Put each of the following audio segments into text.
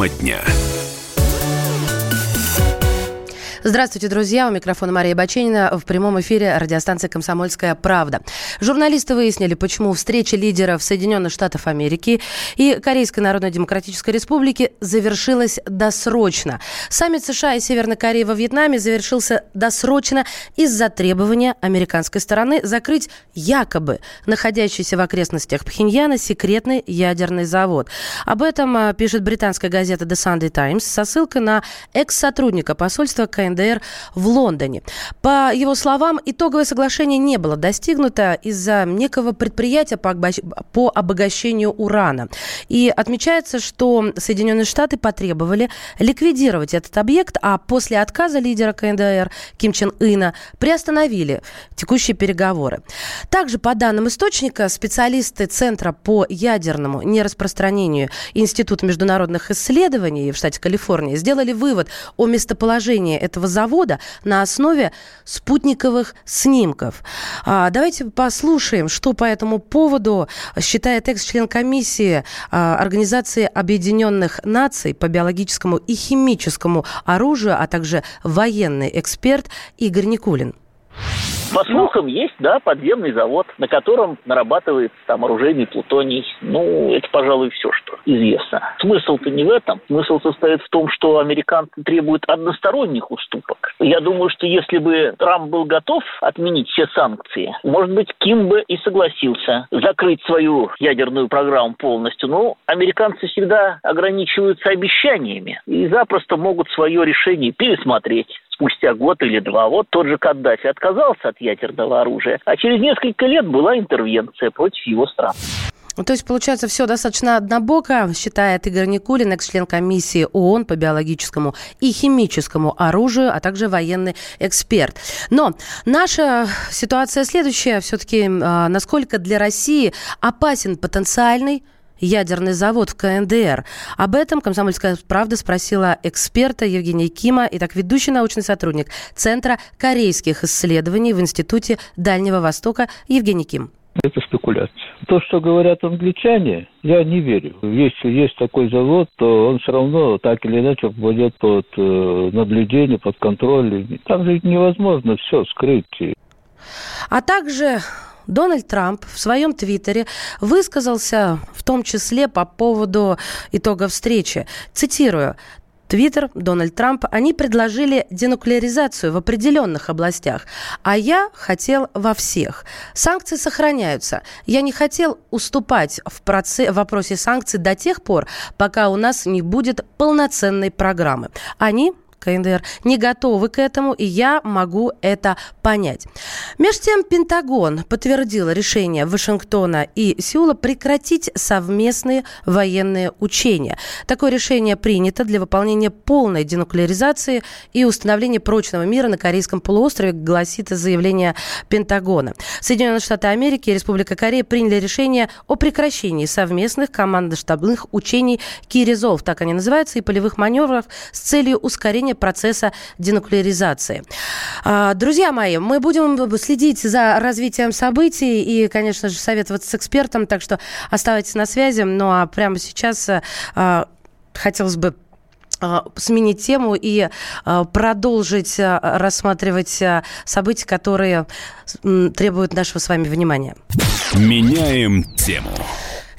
Тема дня. Здравствуйте, друзья. У микрофона Мария Баченина. В прямом эфире радиостанция «Комсомольская правда». Журналисты выяснили, почему встреча лидеров Соединенных Штатов Америки и Корейской Народно-Демократической Республики завершилась досрочно. Саммит США и Северной Кореи во Вьетнаме завершился досрочно из-за требования американской стороны закрыть якобы находящийся в окрестностях Пхеньяна секретный ядерный завод. Об этом а, пишет британская газета The Sunday Times со ссылкой на экс-сотрудника посольства КНДР КНДР в Лондоне. По его словам, итоговое соглашение не было достигнуто из-за некого предприятия по обогащению урана. И отмечается, что Соединенные Штаты потребовали ликвидировать этот объект, а после отказа лидера КНДР Ким Чен Ына приостановили текущие переговоры. Также, по данным источника, специалисты Центра по ядерному нераспространению Института международных исследований в штате Калифорния сделали вывод о местоположении этого этого завода на основе спутниковых снимков. А, давайте послушаем, что по этому поводу считает экс-член комиссии а, Организации Объединенных Наций по биологическому и химическому оружию, а также военный эксперт Игорь Никулин. По слухам, есть, да, подземный завод, на котором нарабатывается там оружейный плутоний. Ну, это, пожалуй, все, что известно. Смысл-то не в этом. Смысл состоит в том, что американцы требуют односторонних уступок. Я думаю, что если бы Трамп был готов отменить все санкции, может быть, Ким бы и согласился закрыть свою ядерную программу полностью. Но американцы всегда ограничиваются обещаниями и запросто могут свое решение пересмотреть спустя год или два. Вот тот же Каддафи отказался от ядерного оружия, а через несколько лет была интервенция против его стран. Ну, то есть, получается, все достаточно однобоко, считает Игорь Никулин, экс-член комиссии ООН по биологическому и химическому оружию, а также военный эксперт. Но наша ситуация следующая. Все-таки, а, насколько для России опасен потенциальный ядерный завод в КНДР. Об этом «Комсомольская правда» спросила эксперта Евгения Кима, и так ведущий научный сотрудник Центра корейских исследований в Институте Дальнего Востока Евгений Ким. Это спекуляция. То, что говорят англичане, я не верю. Если есть такой завод, то он все равно так или иначе попадет под э, наблюдение, под контроль. Там же невозможно все скрыть. А также Дональд Трамп в своем твиттере высказался в том числе по поводу итога встречи. Цитирую. Твиттер, Дональд Трамп, они предложили денуклеаризацию в определенных областях, а я хотел во всех. Санкции сохраняются. Я не хотел уступать в, проце- в вопросе санкций до тех пор, пока у нас не будет полноценной программы. Они КНДР не готовы к этому, и я могу это понять. Между тем, Пентагон подтвердил решение Вашингтона и Сеула прекратить совместные военные учения. Такое решение принято для выполнения полной денуклеаризации и установления прочного мира на Корейском полуострове, гласит заявление Пентагона. Соединенные Штаты Америки и Республика Корея приняли решение о прекращении совместных командно-штабных учений Киризов, так они называются, и полевых маневров с целью ускорения ускорения процесса денуклеаризации. А, друзья мои, мы будем следить за развитием событий и, конечно же, советоваться с экспертом, так что оставайтесь на связи. Ну а прямо сейчас а, хотелось бы а, сменить тему и продолжить рассматривать события, которые требуют нашего с вами внимания. Меняем тему.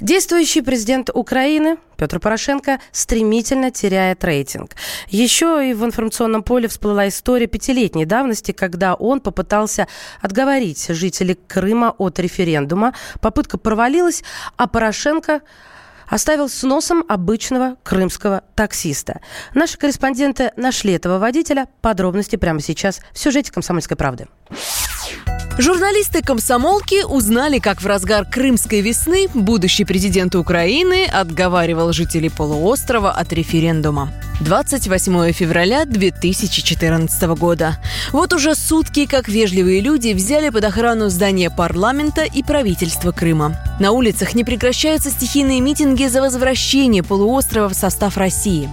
Действующий президент Украины Петр Порошенко стремительно теряет рейтинг. Еще и в информационном поле всплыла история пятилетней давности, когда он попытался отговорить жителей Крыма от референдума. Попытка провалилась, а Порошенко оставил с носом обычного крымского таксиста. Наши корреспонденты нашли этого водителя. Подробности прямо сейчас в сюжете «Комсомольской правды». Журналисты комсомолки узнали, как в разгар крымской весны будущий президент Украины отговаривал жителей полуострова от референдума. 28 февраля 2014 года. Вот уже сутки, как вежливые люди взяли под охрану здание парламента и правительства Крыма. На улицах не прекращаются стихийные митинги за возвращение полуострова в состав России.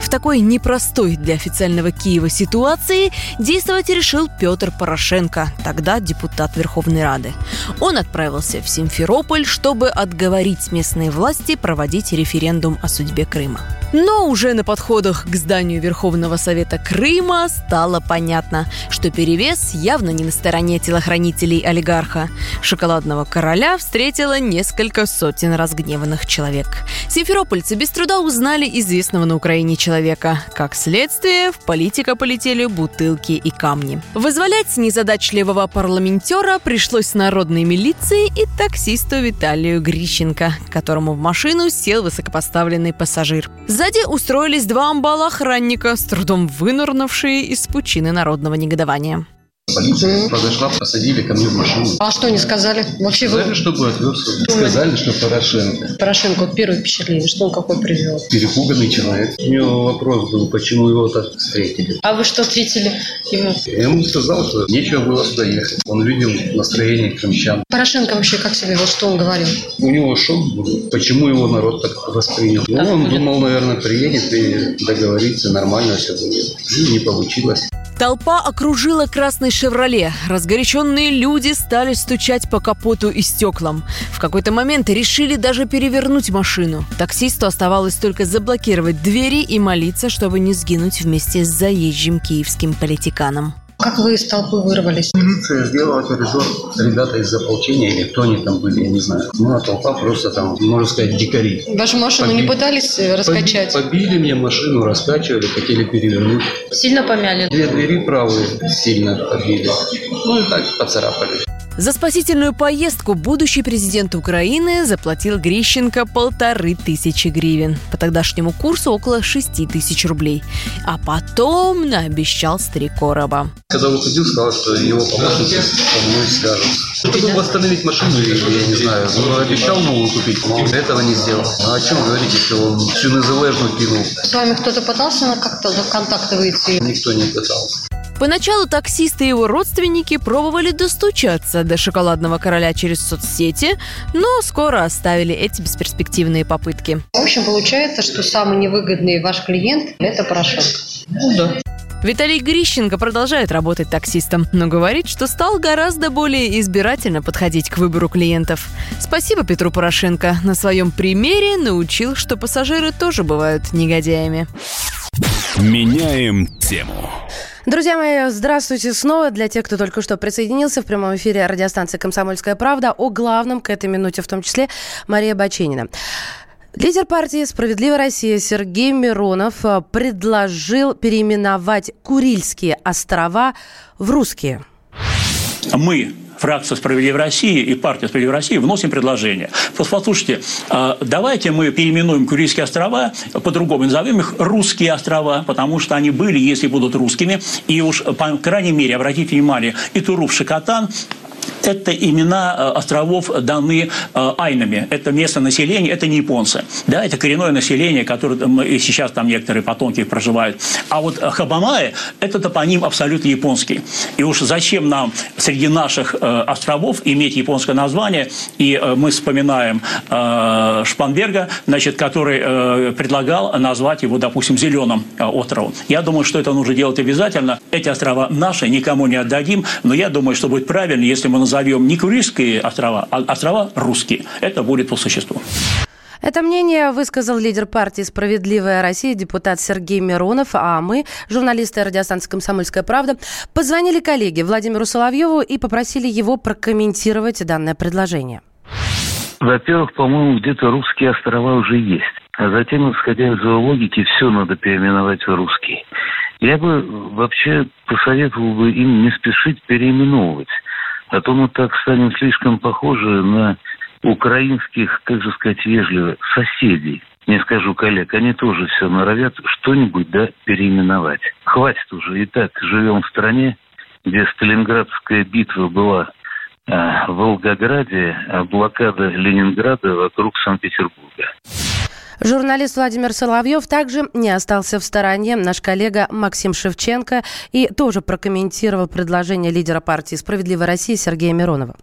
В такой непростой для официального Киева ситуации действовать решил Петр Порошенко, тогда депутат Верховной Рады. Он отправился в Симферополь, чтобы отговорить местные власти проводить референдум о судьбе Крыма. Но уже на подходах к зданию Верховного Совета Крыма стало понятно, что перевес явно не на стороне телохранителей олигарха. Шоколадного короля встретило несколько сотен разгневанных человек. Симферопольцы без труда узнали известного на Украине человека. Как следствие, в политика полетели бутылки и камни. Вызволять незадачливого парламентера пришлось народной милиции и таксисту Виталию Грищенко, которому в машину сел высокопоставленный пассажир. Сзади устроились два амбала охранника, с трудом вынырнувшие из пучины народного негодования. Полиция подошла, посадили ко мне в машину. А что они сказали? Вообще Сказали, вы... чтобы отвез. Сказали, что Порошенко. Порошенко, вот первое впечатление, что он какой привел? Перепуганный человек. У него вопрос был, почему его так встретили. А вы что ответили ему? Я ему сказал, что нечего было сюда ехать. Он видел настроение крымчан. Порошенко вообще как себе, вот что он говорил? У него шок был, почему его народ так воспринял. Ну, Так он будет. думал, наверное, приедет и договорится, нормально все будет. И не получилось. Толпа окружила красный «Шевроле». Разгоряченные люди стали стучать по капоту и стеклам. В какой-то момент решили даже перевернуть машину. Таксисту оставалось только заблокировать двери и молиться, чтобы не сгинуть вместе с заезжим киевским политиканом. Как вы из толпы вырвались? Милиция сделала коридор. Ребята из ополчения или кто они там были, я не знаю. Ну, а толпа просто там, можно сказать, дикари. Вашу машину не Побили. пытались э, раскачать? Поби- Побили мне машину, раскачивали, хотели перевернуть. Сильно помяли? Две двери правые сильно побили. Ну и так поцарапали. За спасительную поездку будущий президент Украины заплатил Грищенко полторы тысячи гривен. По тогдашнему курсу около шести тысяч рублей. А потом наобещал три короба. Когда выходил, сказал, что его помощники со мной свяжутся. Чтобы восстановить машину, я не знаю, ну, обещал новую купить, но этого не сделал. А о чем говорить, если он всю незалежну кинул? С вами кто-то пытался как-то в контакты выйти? Никто не пытался. Поначалу таксисты и его родственники пробовали достучаться до шоколадного короля через соцсети, но скоро оставили эти бесперспективные попытки. В общем, получается, что самый невыгодный ваш клиент – это Порошенко. Ну да. Виталий Грищенко продолжает работать таксистом, но говорит, что стал гораздо более избирательно подходить к выбору клиентов. Спасибо Петру Порошенко. На своем примере научил, что пассажиры тоже бывают негодяями. Меняем тему. Друзья мои, здравствуйте снова. Для тех, кто только что присоединился в прямом эфире радиостанции «Комсомольская правда» о главном к этой минуте, в том числе Мария Баченина. Лидер партии «Справедливая Россия» Сергей Миронов э, предложил переименовать Курильские острова в русские. мы, фракция «Справедливая Россия» и партия «Справедливая Россия» вносим предложение. Послушайте, а, давайте мы переименуем Курильские острова, по-другому назовем их «Русские острова», потому что они были, если будут русскими. И уж, по крайней мере, обратите внимание, и Туруп, Шакатан это имена э, островов даны э, айнами. Это местное население, это не японцы. Да, это коренное население, которое и сейчас там некоторые потомки проживают. А вот э, Хабамае – это топоним абсолютно японский. И уж зачем нам среди наших э, островов иметь японское название? И э, мы вспоминаем э, Шпанберга, значит, который э, предлагал назвать его, допустим, Зеленым э, островом. Я думаю, что это нужно делать обязательно. Эти острова наши, никому не отдадим. Но я думаю, что будет правильно, если мы назовем не Курильские острова, а острова русские. Это будет по существу. Это мнение высказал лидер партии «Справедливая Россия» депутат Сергей Миронов, а мы, журналисты радиостанции «Комсомольская правда», позвонили коллеге Владимиру Соловьеву и попросили его прокомментировать данное предложение. Во-первых, по-моему, где-то русские острова уже есть. А затем, исходя из его логики, все надо переименовать в русские. Я бы вообще посоветовал бы им не спешить переименовывать. А то мы так станем слишком похожи на украинских, как же сказать вежливо, соседей. Не скажу коллег, они тоже все норовят что-нибудь, да, переименовать. Хватит уже, и так живем в стране, где Сталинградская битва была а, в Волгограде, а блокада Ленинграда вокруг Санкт-Петербурга. Журналист Владимир Соловьев также не остался в стороне. Наш коллега Максим Шевченко и тоже прокомментировал предложение лидера партии «Справедливая Россия» Сергея Миронова.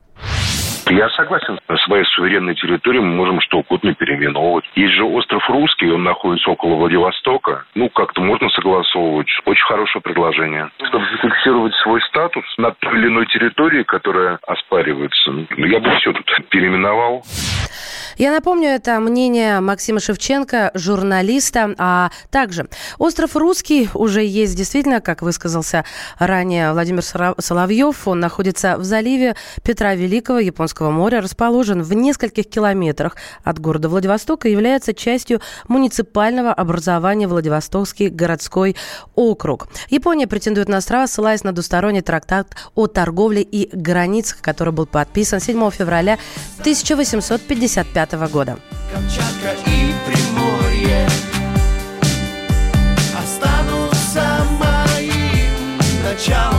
Я согласен. На своей суверенной территории мы можем что угодно переименовывать. Есть же остров Русский, он находится около Владивостока. Ну, как-то можно согласовывать. Очень хорошее предложение. Чтобы зафиксировать свой статус на той или иной территории, которая оспаривается, ну, я бы все тут переименовал. Я напомню, это мнение Максима Шевченко, журналиста, а также остров Русский уже есть действительно, как высказался ранее Владимир Соловьев, он находится в заливе Петра Великого Японского моря, расположен в нескольких километрах от города Владивостока и является частью муниципального образования Владивостокский городской округ. Япония претендует на острова, ссылаясь на двусторонний трактат о торговле и границах, который был подписан 7 февраля 1855 года. Камчатка и Приморье останутся моим началом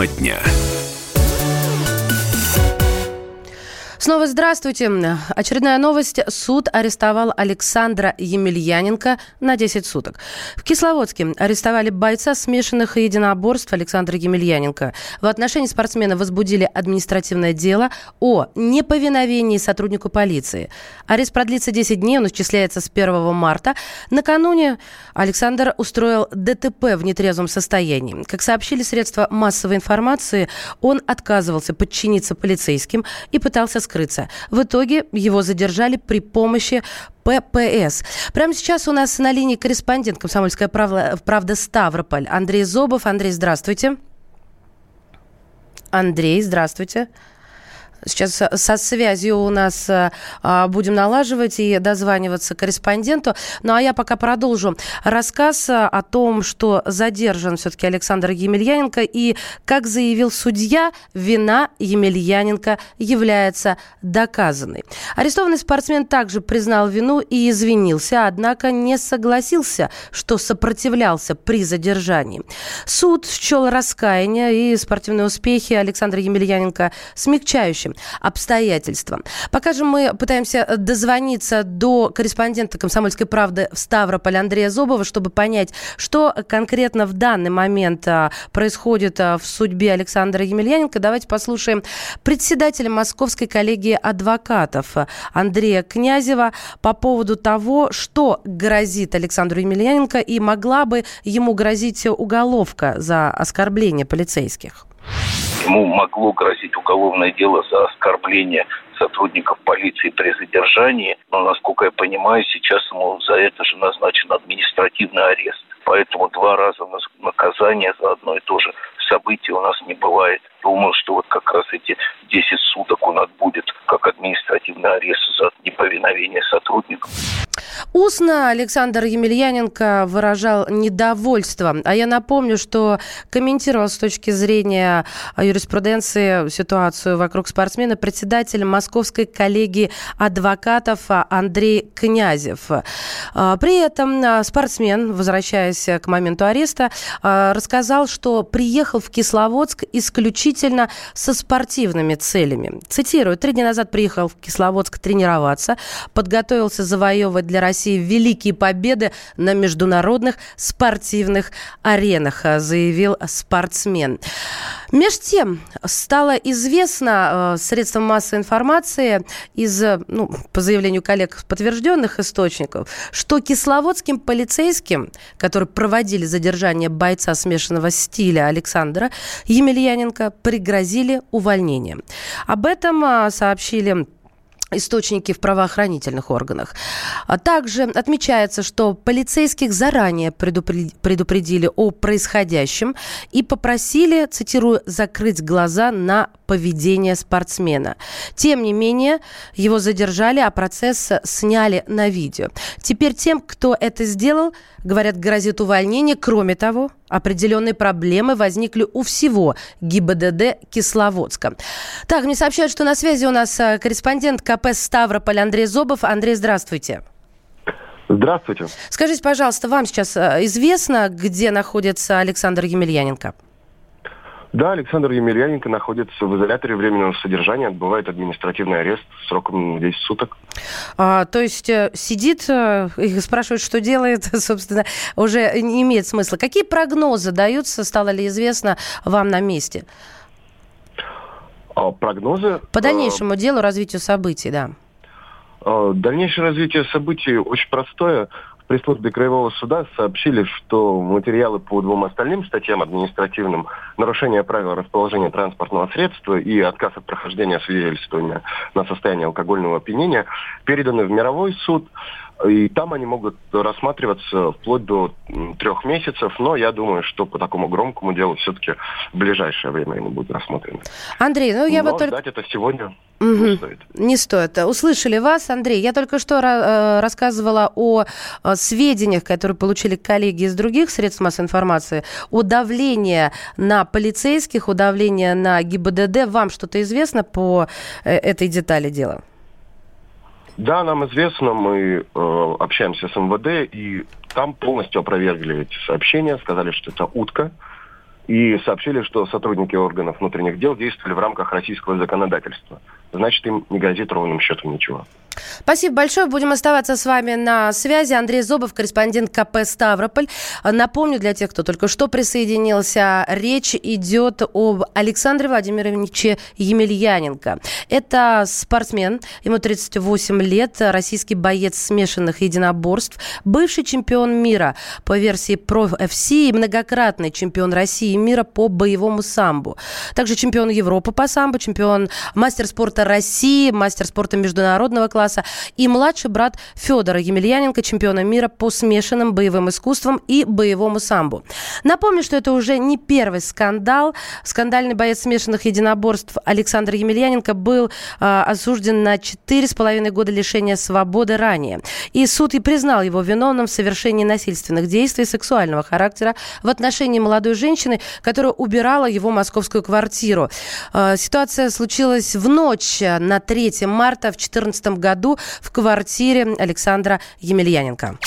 Тема дня. Снова здравствуйте. Очередная новость. Суд арестовал Александра Емельяненко на 10 суток. В Кисловодске арестовали бойца смешанных единоборств Александра Емельяненко. В отношении спортсмена возбудили административное дело о неповиновении сотруднику полиции. Арест продлится 10 дней, он исчисляется с 1 марта. Накануне Александр устроил ДТП в нетрезвом состоянии. Как сообщили средства массовой информации, он отказывался подчиниться полицейским и пытался скрыться. В итоге его задержали при помощи ППС. Прямо сейчас у нас на линии корреспондент «Комсомольская правда, правда Ставрополь» Андрей Зобов. Андрей, здравствуйте. Андрей, здравствуйте. Сейчас со связью у нас э, а, будем налаживать и дозваниваться корреспонденту. Ну а я пока продолжу рассказ о том, что задержан все-таки Александр Емельяненко. И, как заявил судья, вина Емельяненко является доказанной. Арестованный спортсмен также признал вину и извинился, однако не согласился, что сопротивлялся при задержании. Суд счел раскаяние и спортивные успехи Александра Емельяненко смягчающим текущим обстоятельствам. Пока же мы пытаемся дозвониться до корреспондента «Комсомольской правды» в Ставрополь Андрея Зобова, чтобы понять, что конкретно в данный момент а, происходит а, в судьбе Александра Емельяненко. Давайте послушаем председателя Московской коллегии адвокатов Андрея Князева по поводу того, что грозит Александру Емельяненко и могла бы ему грозить уголовка за оскорбление полицейских. Ему могло грозить уголовное дело за оскорбление сотрудников полиции при задержании, но, насколько я понимаю, сейчас ему за это же назначен административный арест. Поэтому два раза наказание за одно и то же событие у нас не бывает. Думаю, что вот как раз эти 10 суток он отбудет как административный арест за неповиновение сотрудников. Устно Александр Емельяненко выражал недовольство. А я напомню, что комментировал с точки зрения юриспруденции ситуацию вокруг спортсмена председатель Московской коллегии адвокатов Андрей Князев. А, при этом спортсмен, возвращаясь к моменту ареста, рассказал, что приехал в Кисловодск исключительно со спортивными целями. Цитирую, три дня назад приехал в Кисловодск тренироваться, подготовился завоевывать для России великие победы на международных спортивных аренах, заявил спортсмен. Меж тем, стало известно э, средством массовой информации из, ну, по заявлению коллег, подтвержденных источников, что кисловодским полицейским, которые проводили задержание бойца смешанного стиля Александра Емельяненко, пригрозили увольнением. Об этом э, сообщили источники в правоохранительных органах. А также отмечается, что полицейских заранее предупредили о происходящем и попросили, цитирую, закрыть глаза на поведение спортсмена. Тем не менее, его задержали, а процесс сняли на видео. Теперь тем, кто это сделал, говорят, грозит увольнение. Кроме того, определенные проблемы возникли у всего ГИБДД Кисловодска. Так, мне сообщают, что на связи у нас э, корреспондент КП Ставрополь Андрей Зобов. Андрей, здравствуйте. Здравствуйте. Скажите, пожалуйста, вам сейчас э, известно, где находится Александр Емельяненко? Да, Александр Емельяненко находится в изоляторе временного содержания, отбывает административный арест сроком 10 суток. А, то есть э, сидит э, и спрашивает, что делает, собственно, уже не имеет смысла. Какие прогнозы даются, стало ли известно вам на месте? А, прогнозы? По дальнейшему э, делу, развитию событий, да. Дальнейшее развитие событий очень простое пресс-службе Краевого суда сообщили, что материалы по двум остальным статьям административным, нарушение правил расположения транспортного средства и отказ от прохождения свидетельствования на состояние алкогольного опьянения, переданы в мировой суд. И там они могут рассматриваться вплоть до трех месяцев, но я думаю, что по такому громкому делу все-таки в ближайшее время они будут рассмотрены. Андрей, ну я но вот только... это сегодня угу. не стоит. Не стоит. Услышали вас, Андрей. Я только что э, рассказывала о э, сведениях, которые получили коллеги из других средств массовой информации, о давлении на полицейских, о давлении на ГИБДД. Вам что-то известно по э, этой детали дела? Да, нам известно, мы э, общаемся с МВД, и там полностью опровергли эти сообщения, сказали, что это утка, и сообщили, что сотрудники органов внутренних дел действовали в рамках российского законодательства. Значит, им не грозит ровным счетом ничего. Спасибо большое. Будем оставаться с вами на связи. Андрей Зобов, корреспондент КП «Ставрополь». Напомню для тех, кто только что присоединился, речь идет об Александре Владимировиче Емельяненко. Это спортсмен, ему 38 лет, российский боец смешанных единоборств, бывший чемпион мира по версии Pro FC и многократный чемпион России и мира по боевому самбу. Также чемпион Европы по самбу, чемпион мастер спорта России, мастер спорта международного класса класса, и младший брат Федора Емельяненко, чемпиона мира по смешанным боевым искусствам и боевому самбу. Напомню, что это уже не первый скандал. Скандальный боец смешанных единоборств Александр Емельяненко был э, осужден на 4,5 года лишения свободы ранее. И суд и признал его виновным в совершении насильственных действий сексуального характера в отношении молодой женщины, которая убирала его московскую квартиру. Э, ситуация случилась в ночь на 3 марта в 2014 году году в квартире Александра Емельяненко.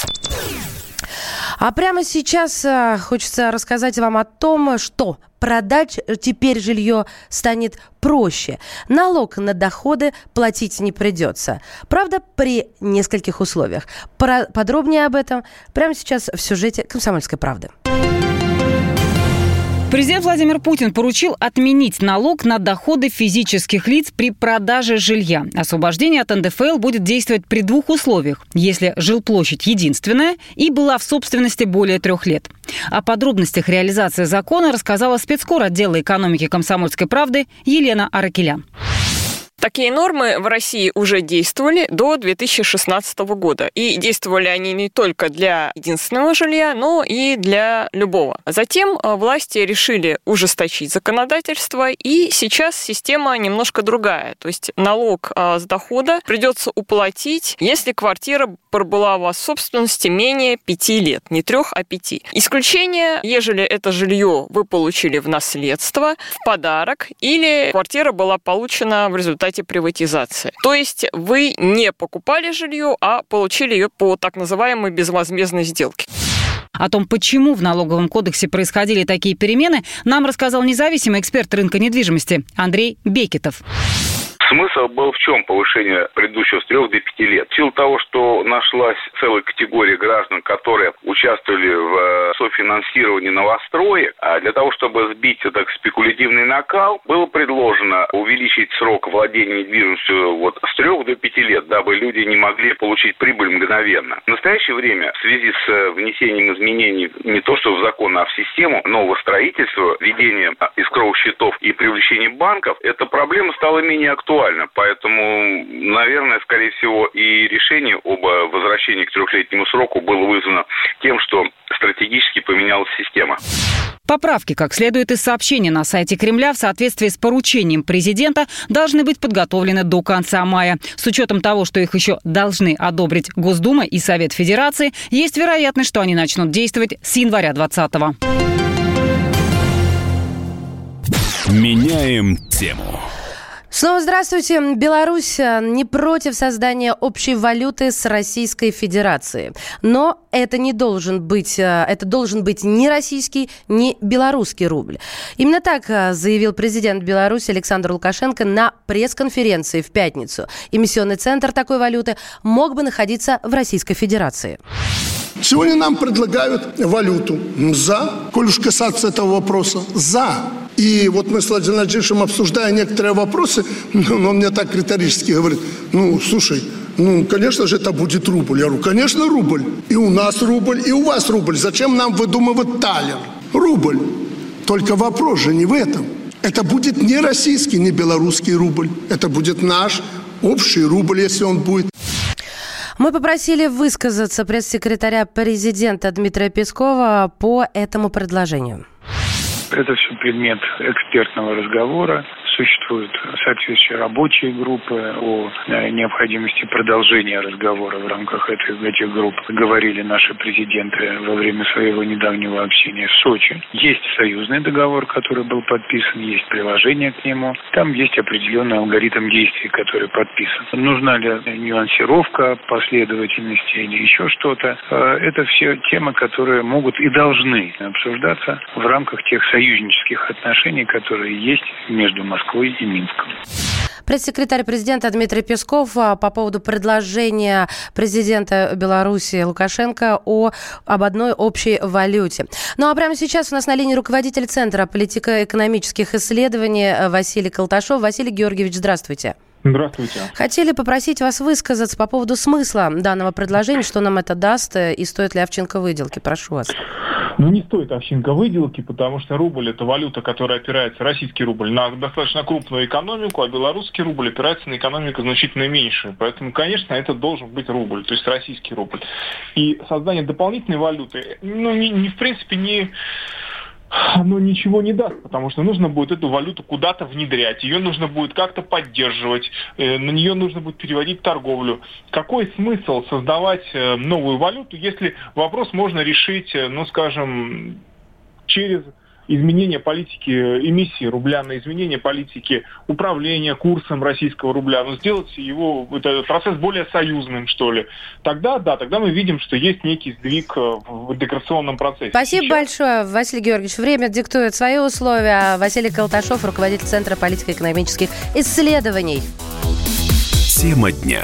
А прямо сейчас э, хочется рассказать вам о том, что продать теперь жилье станет проще. Налог на доходы платить не придется. Правда, при нескольких условиях. Подробнее об этом прямо сейчас в сюжете «Комсомольской правды». Президент Владимир Путин поручил отменить налог на доходы физических лиц при продаже жилья. Освобождение от НДФЛ будет действовать при двух условиях. Если жилплощадь единственная и была в собственности более трех лет. О подробностях реализации закона рассказала спецкор отдела экономики комсомольской правды Елена Аракелян. Такие нормы в России уже действовали до 2016 года. И действовали они не только для единственного жилья, но и для любого. Затем э, власти решили ужесточить законодательство, и сейчас система немножко другая. То есть налог э, с дохода придется уплатить, если квартира пробыла у вас в собственности менее пяти лет. Не трех, а пяти. Исключение, ежели это жилье вы получили в наследство, в подарок, или квартира была получена в результате результате приватизации. То есть вы не покупали жилье, а получили ее по так называемой безвозмездной сделке. О том, почему в налоговом кодексе происходили такие перемены, нам рассказал независимый эксперт рынка недвижимости Андрей Бекетов Смысл был в чем повышение предыдущего с трех до пяти лет? В силу того, что нашлась целая категория граждан, которые участвовали в э, софинансировании новостроек, а для того, чтобы сбить так спекулятивный накал, было предложено увеличить срок владения недвижимостью вот с трех до пяти лет, дабы люди не могли получить прибыль мгновенно. В настоящее время в связи с э, внесением изменений не то что в закон, а в систему нового строительства, введение искровых счетов и привлечение банков, эта проблема стала менее актуальна. Поэтому, наверное, скорее всего, и решение об возвращении к трехлетнему сроку было вызвано тем, что стратегически поменялась система. Поправки, как следует из сообщения на сайте Кремля, в соответствии с поручением президента, должны быть подготовлены до конца мая. С учетом того, что их еще должны одобрить Госдума и Совет Федерации, есть вероятность, что они начнут действовать с января 2020 Меняем тему. Снова здравствуйте. Беларусь э, не против создания общей валюты с Российской Федерацией. Но это не должен быть, э, это должен быть ни российский, ни белорусский рубль. Именно так э, заявил президент Беларуси Александр Лукашенко на пресс-конференции в пятницу. Эмиссионный центр такой валюты мог бы находиться в Российской Федерации. Сегодня нам предлагают валюту. За. Коль уж касаться этого вопроса. За. И вот мы с Владимиром Владимировичем, обсуждая некоторые вопросы, он мне так риторически говорит, ну, слушай, ну, конечно же, это будет рубль. Я говорю, конечно, рубль. И у нас рубль, и у вас рубль. Зачем нам выдумывать талер? Рубль. Только вопрос же не в этом. Это будет не российский, не белорусский рубль. Это будет наш общий рубль, если он будет. Мы попросили высказаться пресс-секретаря президента Дмитрия Пескова по этому предложению. Это все предмет экспертного разговора существуют соответствующие рабочие группы о э, необходимости продолжения разговора в рамках этих, этих групп. Говорили наши президенты во время своего недавнего общения в Сочи. Есть союзный договор, который был подписан, есть приложение к нему. Там есть определенный алгоритм действий, который подписан. Нужна ли нюансировка последовательности или еще что-то? Э, это все темы, которые могут и должны обсуждаться в рамках тех союзнических отношений, которые есть между Москвой Москвой и Минском. Пресс-секретарь президента Дмитрий Песков а, по поводу предложения президента Беларуси Лукашенко о, об одной общей валюте. Ну а прямо сейчас у нас на линии руководитель Центра политико-экономических исследований э, Василий Колташов. Василий Георгиевич, здравствуйте. Здравствуйте. Хотели попросить вас высказаться по поводу смысла данного предложения, что нам это даст э, и стоит ли овчинка выделки. Прошу вас. Ну, не стоит овчинка выделки, потому что рубль – это валюта, которая опирается, российский рубль, на достаточно крупную экономику, а белорусский рубль опирается на экономику значительно меньше. Поэтому, конечно, это должен быть рубль, то есть российский рубль. И создание дополнительной валюты, ну, не, не в принципе, не оно ничего не даст, потому что нужно будет эту валюту куда-то внедрять, ее нужно будет как-то поддерживать, э, на нее нужно будет переводить торговлю. Какой смысл создавать э, новую валюту, если вопрос можно решить, э, ну, скажем, через изменение политики эмиссии рубля, на изменение политики управления курсом российского рубля, но сделать его, этот процесс более союзным, что ли. Тогда, да, тогда мы видим, что есть некий сдвиг э, в интеграционном процессе. Спасибо Сейчас... большое, Василий Георгиевич. Время диктует свои условия. Василий Колташов, руководитель Центра политико-экономических исследований. Тема дня.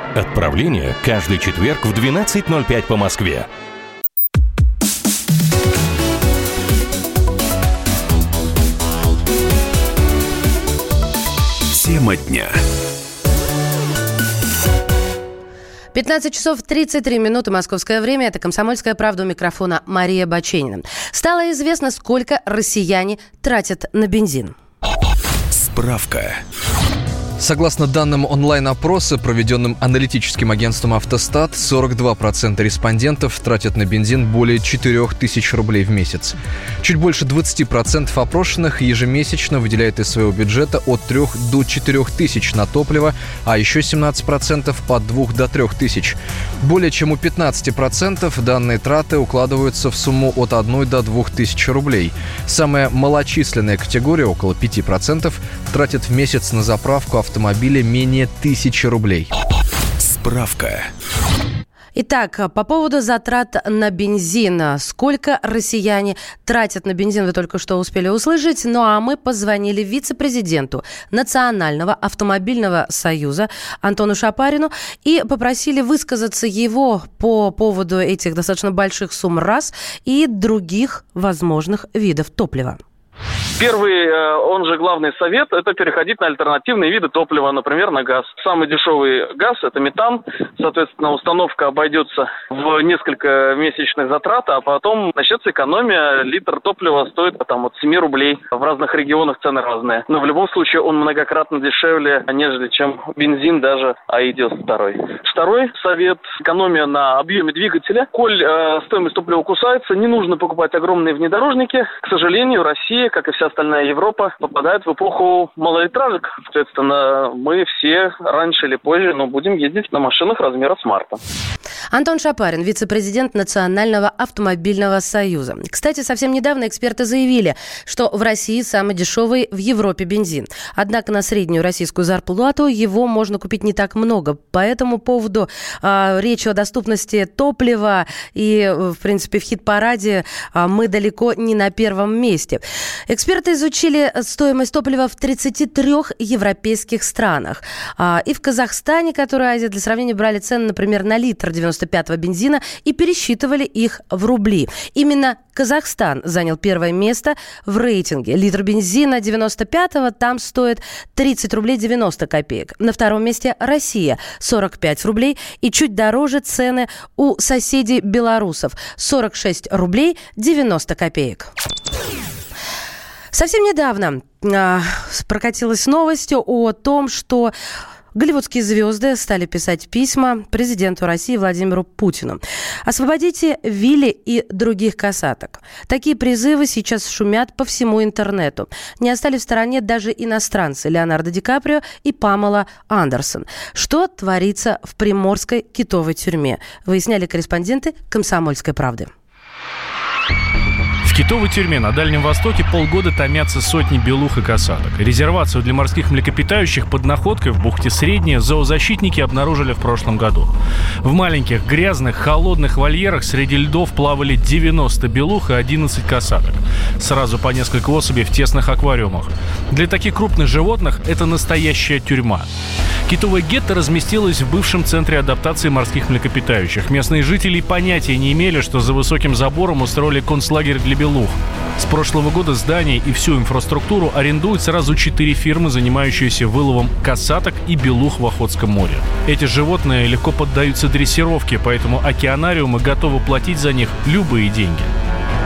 Отправление каждый четверг в 12.05 по Москве. Тема дня. 15 часов 33 минуты московское время. Это «Комсомольская правда» у микрофона Мария Баченина. Стало известно, сколько россияне тратят на бензин. Справка. Согласно данным онлайн-опроса, проведенным аналитическим агентством «Автостат», 42% респондентов тратят на бензин более 4000 рублей в месяц. Чуть больше 20% опрошенных ежемесячно выделяют из своего бюджета от 3 до 4 тысяч на топливо, а еще 17% от 2 до 3 тысяч. Более чем у 15% данные траты укладываются в сумму от 1 до 2 тысяч рублей. Самая малочисленная категория, около 5%, тратит в месяц на заправку автомобиля менее тысячи рублей. Справка. Итак, по поводу затрат на бензин. Сколько россияне тратят на бензин, вы только что успели услышать. Ну а мы позвонили вице-президенту Национального автомобильного союза Антону Шапарину и попросили высказаться его по поводу этих достаточно больших сумм раз и других возможных видов топлива. Первый, э, он же главный совет, это переходить на альтернативные виды топлива, например, на газ. Самый дешевый газ – это метан. Соответственно, установка обойдется в несколько месячных затрат, а потом начнется экономия. Литр топлива стоит там, от 7 рублей. В разных регионах цены разные. Но в любом случае он многократно дешевле, нежели чем бензин даже АИ-92. Второй совет – экономия на объеме двигателя. Коль э, стоимость топлива кусается, не нужно покупать огромные внедорожники. К сожалению, Россия, как и вся остальная Европа попадает в эпоху малолитражек. Соответственно, мы все раньше или позже, но будем ездить на машинах размера смарта. Антон Шапарин, вице-президент Национального автомобильного союза. Кстати, совсем недавно эксперты заявили, что в России самый дешевый в Европе бензин. Однако на среднюю российскую зарплату его можно купить не так много. По этому поводу э, речь о доступности топлива и, в принципе, в хит-параде э, мы далеко не на первом месте. Эксперты изучили стоимость топлива в 33 европейских странах. А, и в Казахстане, который Азия, для сравнения, брали цены, например, на литр 95-го бензина и пересчитывали их в рубли. Именно Казахстан занял первое место в рейтинге. Литр бензина 95-го там стоит 30 рублей 90 копеек. На втором месте Россия 45 рублей и чуть дороже цены у соседей белорусов 46 рублей 90 копеек. Совсем недавно э, прокатилась новость о том, что Голливудские звезды стали писать письма президенту России Владимиру Путину. Освободите Вилли и других касаток. Такие призывы сейчас шумят по всему интернету. Не остались в стороне даже иностранцы Леонардо Ди Каприо и Памела Андерсон. Что творится в приморской китовой тюрьме? Выясняли корреспонденты «Комсомольской правды». Китовой тюрьме на Дальнем Востоке полгода томятся сотни белух и касаток. Резервацию для морских млекопитающих под находкой в бухте Средняя зоозащитники обнаружили в прошлом году. В маленьких, грязных, холодных вольерах среди льдов плавали 90 белух и 11 касаток. Сразу по несколько особей в тесных аквариумах. Для таких крупных животных это настоящая тюрьма. Китовое гетто разместилось в бывшем центре адаптации морских млекопитающих. Местные жители понятия не имели, что за высоким забором устроили концлагерь для белух. С прошлого года здание и всю инфраструктуру арендуют сразу четыре фирмы, занимающиеся выловом касаток и белух в Охотском море. Эти животные легко поддаются дрессировке, поэтому океанариумы готовы платить за них любые деньги.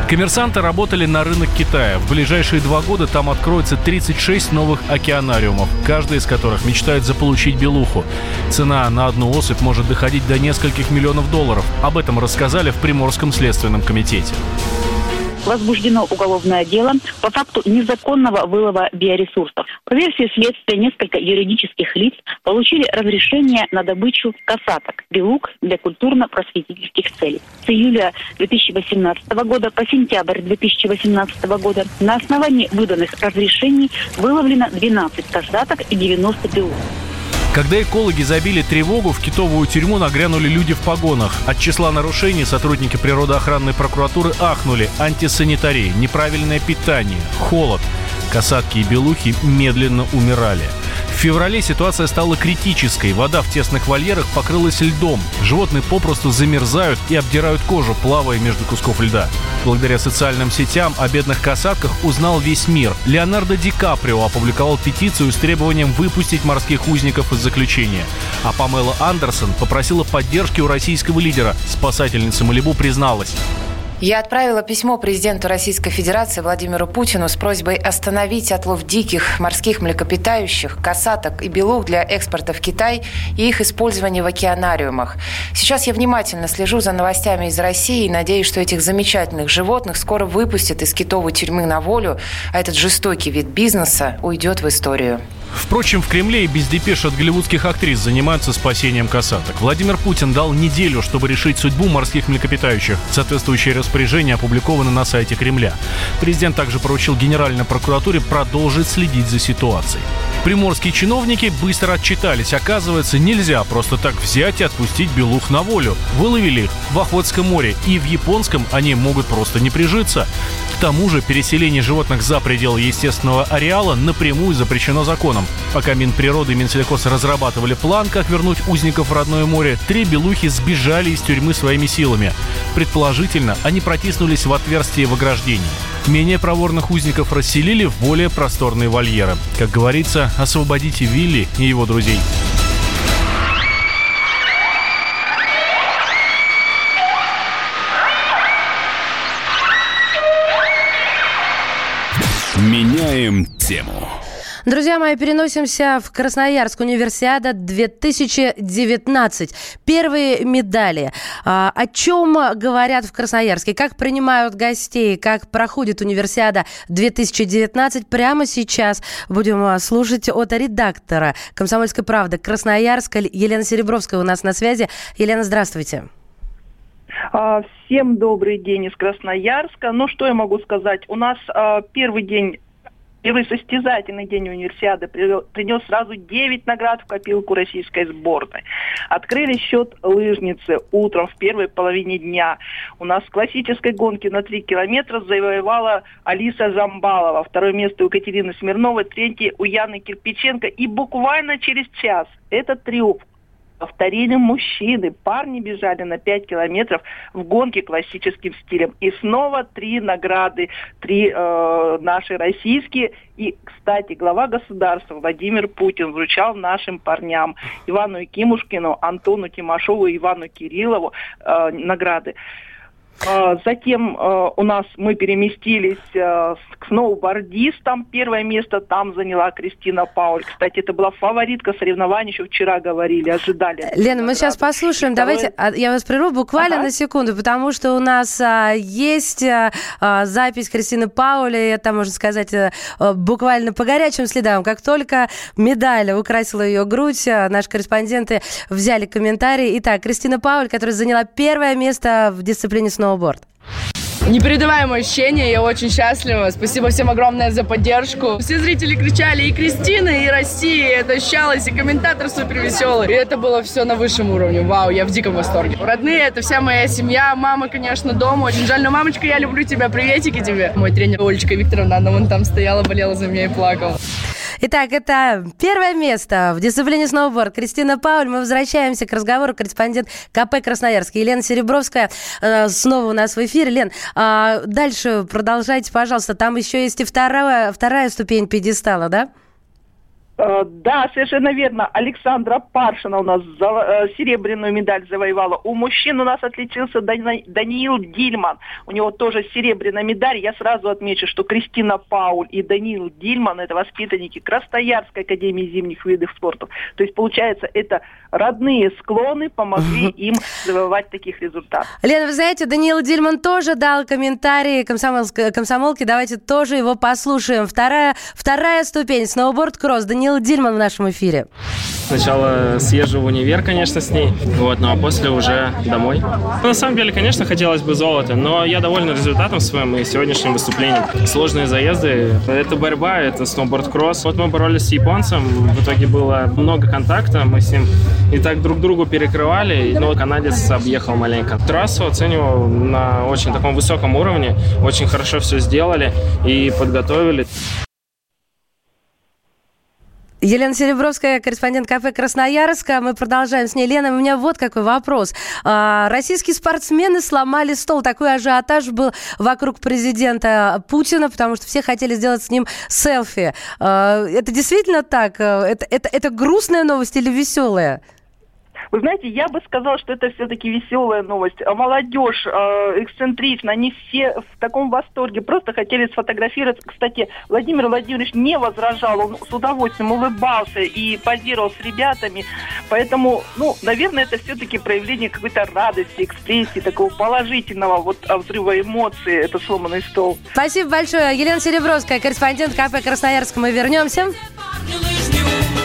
Коммерсанты работали на рынок Китая. В ближайшие два года там откроется 36 новых океанариумов, каждый из которых мечтает заполучить белуху. Цена на одну особь может доходить до нескольких миллионов долларов. Об этом рассказали в Приморском следственном комитете возбуждено уголовное дело по факту незаконного вылова биоресурсов. По версии следствия, несколько юридических лиц получили разрешение на добычу касаток, белук для культурно-просветительских целей. С июля 2018 года по сентябрь 2018 года на основании выданных разрешений выловлено 12 касаток и 90 белук. Когда экологи забили тревогу, в китовую тюрьму нагрянули люди в погонах. От числа нарушений сотрудники природоохранной прокуратуры ахнули. Антисанитария, неправильное питание, холод. Касатки и белухи медленно умирали. В феврале ситуация стала критической. Вода в тесных вольерах покрылась льдом. Животные попросту замерзают и обдирают кожу, плавая между кусков льда. Благодаря социальным сетям о бедных касатках узнал весь мир. Леонардо Ди Каприо опубликовал петицию с требованием выпустить морских узников из заключения. А Памела Андерсон попросила поддержки у российского лидера. Спасательница Малибу призналась. Я отправила письмо президенту Российской Федерации Владимиру Путину с просьбой остановить отлов диких морских млекопитающих, касаток и белух для экспорта в Китай и их использование в океанариумах. Сейчас я внимательно слежу за новостями из России и надеюсь, что этих замечательных животных скоро выпустят из китовой тюрьмы на волю, а этот жестокий вид бизнеса уйдет в историю. Впрочем, в Кремле и без депеш от голливудских актрис занимаются спасением касаток. Владимир Путин дал неделю, чтобы решить судьбу морских млекопитающих. Соответствующее распоряжение опубликовано на сайте Кремля. Президент также поручил Генеральной прокуратуре продолжить следить за ситуацией. Приморские чиновники быстро отчитались. Оказывается, нельзя просто так взять и отпустить белух на волю. Выловили их в Охотском море, и в Японском они могут просто не прижиться. К тому же переселение животных за пределы естественного ареала напрямую запрещено законом. Пока Минприроды и Минсельхоз разрабатывали план, как вернуть узников в родное море, три белухи сбежали из тюрьмы своими силами. Предположительно, они протиснулись в отверстие в ограждении. Менее проворных узников расселили в более просторные вольеры. Как говорится, освободите Вилли и его друзей. Меняем тему. Друзья мои, переносимся в Красноярск. Универсиада 2019. Первые медали. А, о чем говорят в Красноярске? Как принимают гостей? Как проходит Универсиада 2019? Прямо сейчас будем а, слушать от редактора «Комсомольской правды» Красноярска Елена Серебровская у нас на связи. Елена, здравствуйте. А, всем добрый день из Красноярска. Ну, что я могу сказать? У нас э, первый день Первый состязательный день универсиады принес сразу 9 наград в копилку российской сборной. Открыли счет лыжницы утром в первой половине дня. У нас в классической гонке на 3 километра завоевала Алиса Жамбалова. Второе место у Екатерины Смирновой, третье у Яны Кирпиченко. И буквально через час этот триумф повторили мужчины. Парни бежали на 5 километров в гонке классическим стилем. И снова три награды, три э, наши российские. И, кстати, глава государства Владимир Путин вручал нашим парням Ивану Якимушкину, Антону Тимошову и Ивану Кириллову э, награды. А, затем э, у нас мы переместились э, к сноубордистам. Первое место там заняла Кристина Пауль. Кстати, это была фаворитка соревнований, еще вчера говорили, ожидали. Лена, мы сейчас послушаем. Второе... Давайте, а, я вас прерву буквально ага. на секунду, потому что у нас а, есть а, запись Кристины Паули, это, можно сказать, а, буквально по горячим следам. Как только медаль украсила ее грудь, наши корреспонденты взяли комментарии. Итак, Кристина Пауль, которая заняла первое место в дисциплине сноуборда, сноуборд? Непередаваемое ощущение, я очень счастлива. Спасибо всем огромное за поддержку. Все зрители кричали и Кристина, и Россия, это ощущалось, и комментатор супер веселый. И это было все на высшем уровне. Вау, я в диком восторге. Родные, это вся моя семья, мама, конечно, дома. Очень жаль, но мамочка, я люблю тебя, приветики тебе. Мой тренер Олечка Викторовна, она вон там стояла, болела за меня и плакала. Итак, это первое место в дисциплине сноуборд. Кристина Пауль. Мы возвращаемся к разговору. Корреспондент КП Красноярск. Елена Серебровская э, снова у нас в эфире. Лен, э, дальше продолжайте, пожалуйста. Там еще есть и вторая, вторая ступень пьедестала, да? Э, да, совершенно верно. Александра Паршина у нас за, э, серебряную медаль завоевала. У мужчин у нас отличился Дани, Даниил Дильман. У него тоже серебряная медаль. Я сразу отмечу, что Кристина Пауль и Даниил Дильман это воспитанники Красноярской академии зимних видов спорта. То есть, получается, это родные склоны помогли им завоевать таких результатов. Лена, вы знаете, Даниил Дильман тоже дал комментарий комсомолки. Давайте тоже его послушаем. Вторая, вторая ступень. Сноуборд-кросс. Даниил Дильман в нашем эфире. Сначала съезжу в универ, конечно, с ней, вот, ну а после уже домой. Ну, на самом деле, конечно, хотелось бы золото, но я доволен результатом своим и сегодняшним выступлением. Сложные заезды, это борьба, это сноуборд-кросс. Вот мы боролись с японцем, в итоге было много контакта, мы с ним и так друг другу перекрывали, но канадец объехал маленько. Трассу оцениваю на очень таком высоком уровне, очень хорошо все сделали и подготовили. Елена Серебровская, корреспондент кафе Красноярска. Мы продолжаем с ней. Лена, у меня вот какой вопрос. А, российские спортсмены сломали стол. Такой ажиотаж был вокруг президента Путина, потому что все хотели сделать с ним селфи. А, это действительно так? Это, это, это грустная новость или веселая? Вы знаете, я бы сказала, что это все-таки веселая новость. А молодежь, э, эксцентрична, они все в таком восторге, просто хотели сфотографироваться. Кстати, Владимир Владимирович не возражал, он с удовольствием улыбался и позировал с ребятами. Поэтому, ну, наверное, это все-таки проявление какой-то радости, экспрессии, такого положительного вот взрыва эмоций, это сломанный стол. Спасибо большое. Елена Серебровская, корреспондент КП Красноярск. Мы вернемся. шапки